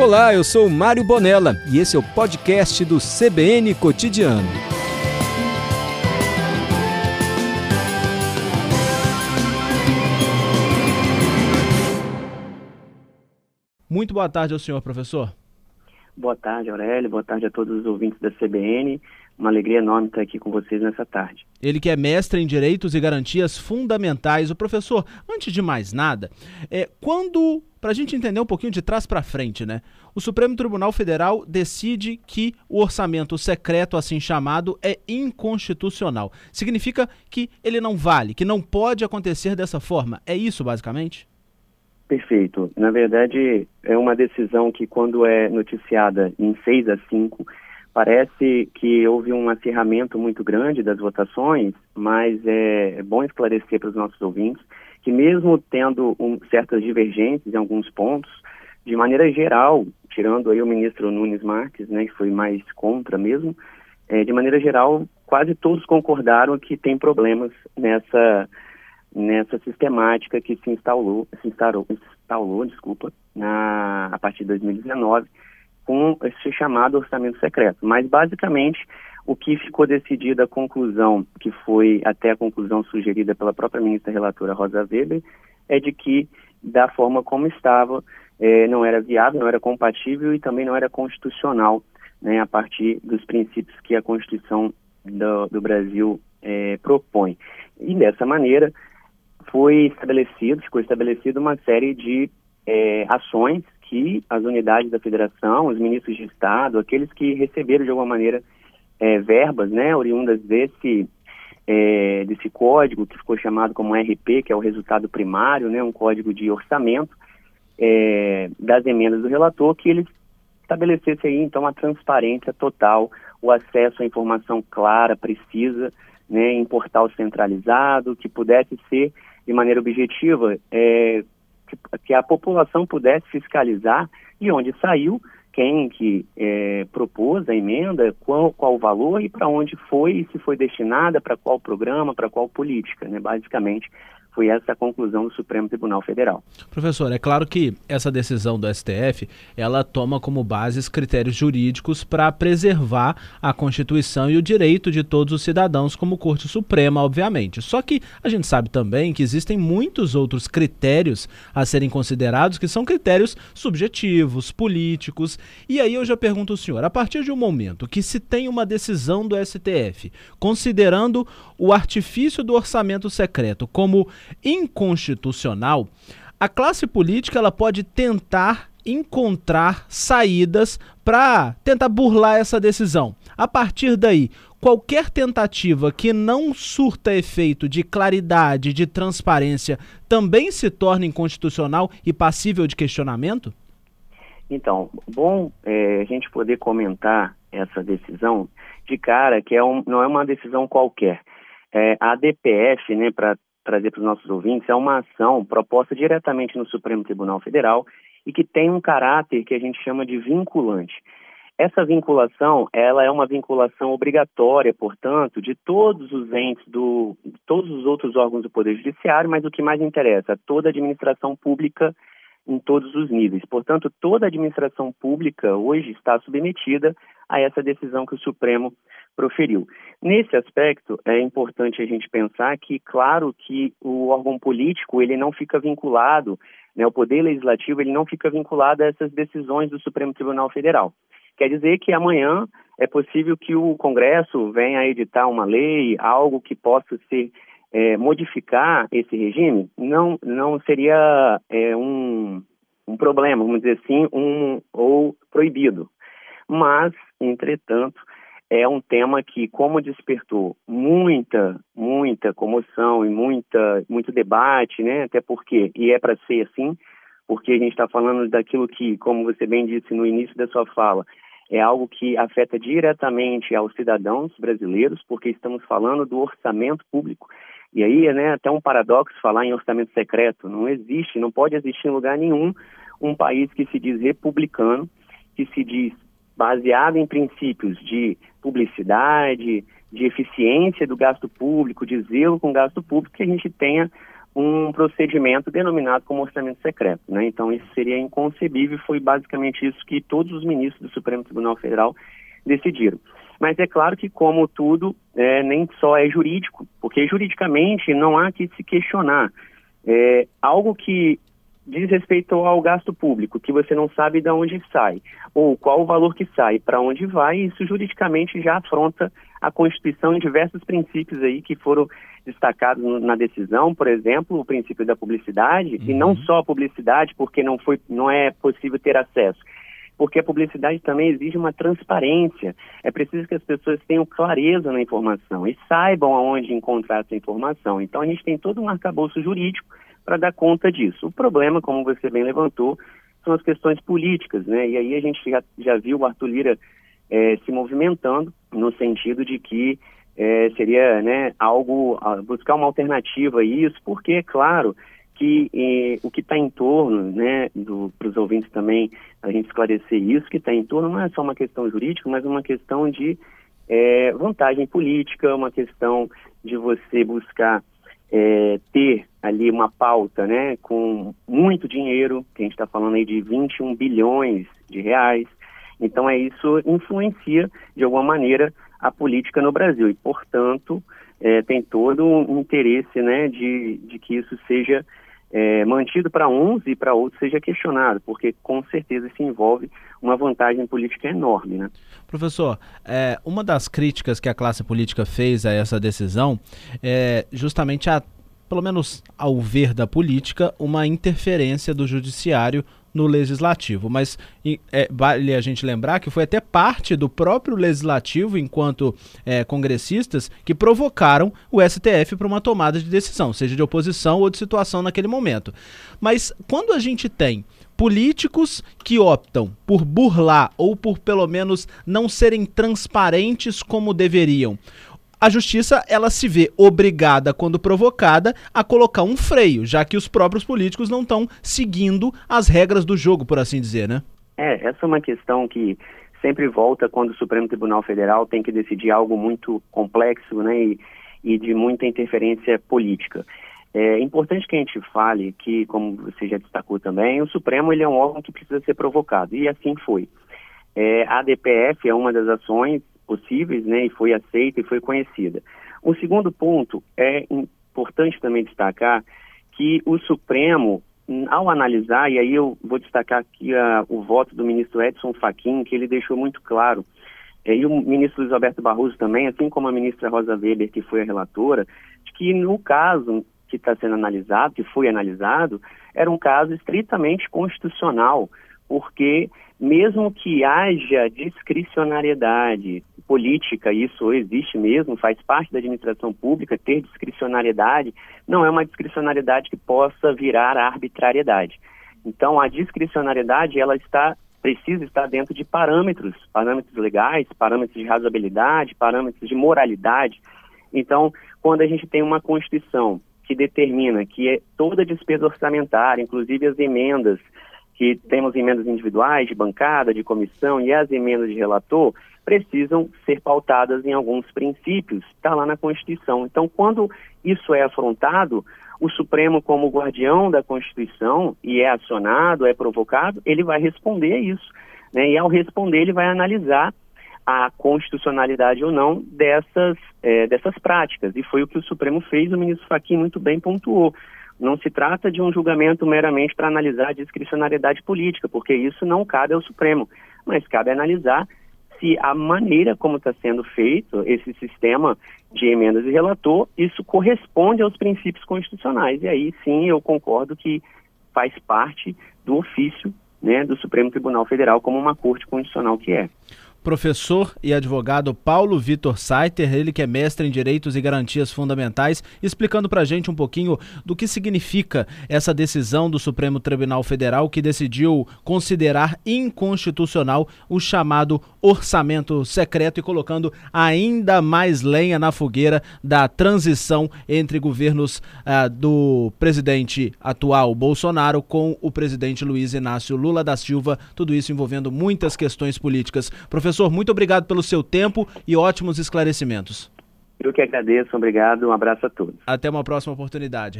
Olá, eu sou Mário Bonella e esse é o podcast do CBN Cotidiano. Muito boa tarde ao senhor, professor. Boa tarde, Aurélio. Boa tarde a todos os ouvintes da CBN. Uma alegria enorme estar aqui com vocês nessa tarde. Ele que é mestre em Direitos e Garantias Fundamentais. O professor, antes de mais nada, é, quando para a gente entender um pouquinho de trás para frente, né? O Supremo Tribunal Federal decide que o orçamento secreto, assim chamado, é inconstitucional. Significa que ele não vale, que não pode acontecer dessa forma. É isso, basicamente? Perfeito. Na verdade, é uma decisão que, quando é noticiada em 6 a 5, parece que houve um acirramento muito grande das votações, mas é bom esclarecer para os nossos ouvintes que mesmo tendo um, certas divergências em alguns pontos, de maneira geral, tirando aí o ministro Nunes Marques, né, que foi mais contra mesmo, é, de maneira geral, quase todos concordaram que tem problemas nessa nessa sistemática que se instalou, se instalou, instalou, desculpa, na, a partir de 2019, com esse chamado orçamento secreto. Mas basicamente o que ficou decidido, a conclusão, que foi até a conclusão sugerida pela própria ministra relatora Rosa Weber, é de que, da forma como estava, eh, não era viável, não era compatível e também não era constitucional, né, a partir dos princípios que a Constituição do, do Brasil eh, propõe. E dessa maneira foi estabelecido, ficou estabelecido uma série de eh, ações que as unidades da federação, os ministros de Estado, aqueles que receberam de alguma maneira é, verbas, né, oriundas desse é, desse código que ficou chamado como RP, que é o resultado primário, né, um código de orçamento é, das emendas do relator, que ele estabelecesse aí então a transparência total, o acesso à informação clara, precisa, né, em portal centralizado, que pudesse ser de maneira objetiva, é, que, que a população pudesse fiscalizar de onde saiu quem que é, propôs a emenda, qual, qual o valor e para onde foi, se foi destinada, para qual programa, para qual política, né? Basicamente, foi essa a conclusão do Supremo Tribunal Federal. Professor, é claro que essa decisão do STF, ela toma como bases critérios jurídicos para preservar a Constituição e o direito de todos os cidadãos como Corte Suprema, obviamente. Só que a gente sabe também que existem muitos outros critérios a serem considerados que são critérios subjetivos, políticos. E aí eu já pergunto ao senhor, a partir de um momento que se tem uma decisão do STF, considerando o artifício do orçamento secreto como inconstitucional, a classe política ela pode tentar encontrar saídas para tentar burlar essa decisão. A partir daí, qualquer tentativa que não surta efeito de claridade, de transparência, também se torna inconstitucional e passível de questionamento? Então, bom é, a gente poder comentar essa decisão de cara, que é um, não é uma decisão qualquer. É, a DPF, né, para trazer para os nossos ouvintes, é uma ação proposta diretamente no Supremo Tribunal Federal e que tem um caráter que a gente chama de vinculante. Essa vinculação, ela é uma vinculação obrigatória, portanto, de todos os entes do, todos os outros órgãos do Poder Judiciário, mas o que mais interessa, toda a administração pública em todos os níveis. Portanto, toda a administração pública hoje está submetida a essa decisão que o Supremo proferiu. Nesse aspecto, é importante a gente pensar que, claro, que o órgão político ele não fica vinculado, né, o poder legislativo ele não fica vinculado a essas decisões do Supremo Tribunal Federal. Quer dizer que amanhã é possível que o Congresso venha a editar uma lei, algo que possa ser é, modificar esse regime, não, não seria é, um, um problema, vamos dizer assim, um, ou proibido. Mas, entretanto, é um tema que, como despertou muita, muita comoção e muita, muito debate, né? Até porque, e é para ser assim, porque a gente está falando daquilo que, como você bem disse no início da sua fala, é algo que afeta diretamente aos cidadãos brasileiros, porque estamos falando do orçamento público. E aí é né, até um paradoxo falar em orçamento secreto. Não existe, não pode existir em lugar nenhum um país que se diz republicano, que se diz baseado em princípios de publicidade, de eficiência do gasto público, de zelo com o gasto público, que a gente tenha um procedimento denominado como orçamento secreto. Né? Então, isso seria inconcebível e foi basicamente isso que todos os ministros do Supremo Tribunal Federal decidiram. Mas é claro que, como tudo, é, nem só é jurídico, porque juridicamente não há que se questionar. É, algo que diz respeito ao gasto público, que você não sabe de onde sai, ou qual o valor que sai, para onde vai, isso juridicamente já afronta a Constituição em diversos princípios aí que foram destacados na decisão, por exemplo, o princípio da publicidade, uhum. e não só a publicidade, porque não, foi, não é possível ter acesso, porque a publicidade também exige uma transparência. É preciso que as pessoas tenham clareza na informação e saibam aonde encontrar essa informação. Então a gente tem todo um arcabouço jurídico para dar conta disso. O problema, como você bem levantou, são as questões políticas, né? E aí a gente já, já viu o Arthur Lira é, se movimentando no sentido de que é, seria né, algo, buscar uma alternativa a isso, porque, é claro, que o que está em torno, né, para os ouvintes também, a gente esclarecer isso, que está em torno não é só uma questão jurídica, mas uma questão de é, vantagem política, uma questão de você buscar é, ter ali uma pauta, né, com muito dinheiro, que a gente está falando aí de 21 bilhões de reais. Então, é isso influencia, de alguma maneira, a política no Brasil e, portanto, é, tem todo um interesse, né, de, de que isso seja é, mantido para uns e para outros seja questionado, porque com certeza isso envolve uma vantagem política enorme. Né? Professor, é, uma das críticas que a classe política fez a essa decisão é justamente a pelo menos ao ver da política, uma interferência do judiciário no legislativo. Mas é, vale a gente lembrar que foi até parte do próprio legislativo, enquanto é, congressistas, que provocaram o STF para uma tomada de decisão, seja de oposição ou de situação naquele momento. Mas quando a gente tem políticos que optam por burlar ou por pelo menos não serem transparentes como deveriam, a justiça ela se vê obrigada, quando provocada, a colocar um freio, já que os próprios políticos não estão seguindo as regras do jogo, por assim dizer, né? É, essa é uma questão que sempre volta quando o Supremo Tribunal Federal tem que decidir algo muito complexo, né, e, e de muita interferência política. É importante que a gente fale que, como você já destacou também, o Supremo ele é um órgão que precisa ser provocado, e assim foi. É, a DPF é uma das ações possíveis, né, e foi aceita e foi conhecida. O segundo ponto é importante também destacar que o Supremo, ao analisar, e aí eu vou destacar aqui a, o voto do ministro Edson Fachin, que ele deixou muito claro, é, e o ministro Luiz Alberto Barroso também, assim como a ministra Rosa Weber, que foi a relatora, de que no caso que está sendo analisado, que foi analisado, era um caso estritamente constitucional, porque mesmo que haja discricionariedade política, isso existe mesmo, faz parte da administração pública, ter discricionariedade, não é uma discricionariedade que possa virar arbitrariedade. Então, a discricionariedade, ela está precisa estar dentro de parâmetros, parâmetros legais, parâmetros de razoabilidade, parâmetros de moralidade. Então, quando a gente tem uma Constituição que determina que é toda despesa orçamentária, inclusive as emendas, que temos emendas individuais, de bancada, de comissão e as emendas de relator, precisam ser pautadas em alguns princípios, está lá na Constituição. Então, quando isso é afrontado, o Supremo, como guardião da Constituição, e é acionado, é provocado, ele vai responder a isso. Né? E ao responder, ele vai analisar a constitucionalidade ou não dessas, é, dessas práticas. E foi o que o Supremo fez, o ministro Fachin muito bem pontuou. Não se trata de um julgamento meramente para analisar a discricionariedade política, porque isso não cabe ao Supremo, mas cabe analisar se a maneira como está sendo feito esse sistema de emendas e relator, isso corresponde aos princípios constitucionais. E aí sim eu concordo que faz parte do ofício né, do Supremo Tribunal Federal como uma corte constitucional que é professor e advogado Paulo Vitor Saiter, ele que é mestre em Direitos e Garantias Fundamentais, explicando para a gente um pouquinho do que significa essa decisão do Supremo Tribunal Federal que decidiu considerar inconstitucional o chamado orçamento secreto e colocando ainda mais lenha na fogueira da transição entre governos ah, do presidente atual Bolsonaro com o presidente Luiz Inácio Lula da Silva, tudo isso envolvendo muitas questões políticas. Professor Professor, muito obrigado pelo seu tempo e ótimos esclarecimentos. Eu que agradeço, obrigado, um abraço a todos. Até uma próxima oportunidade.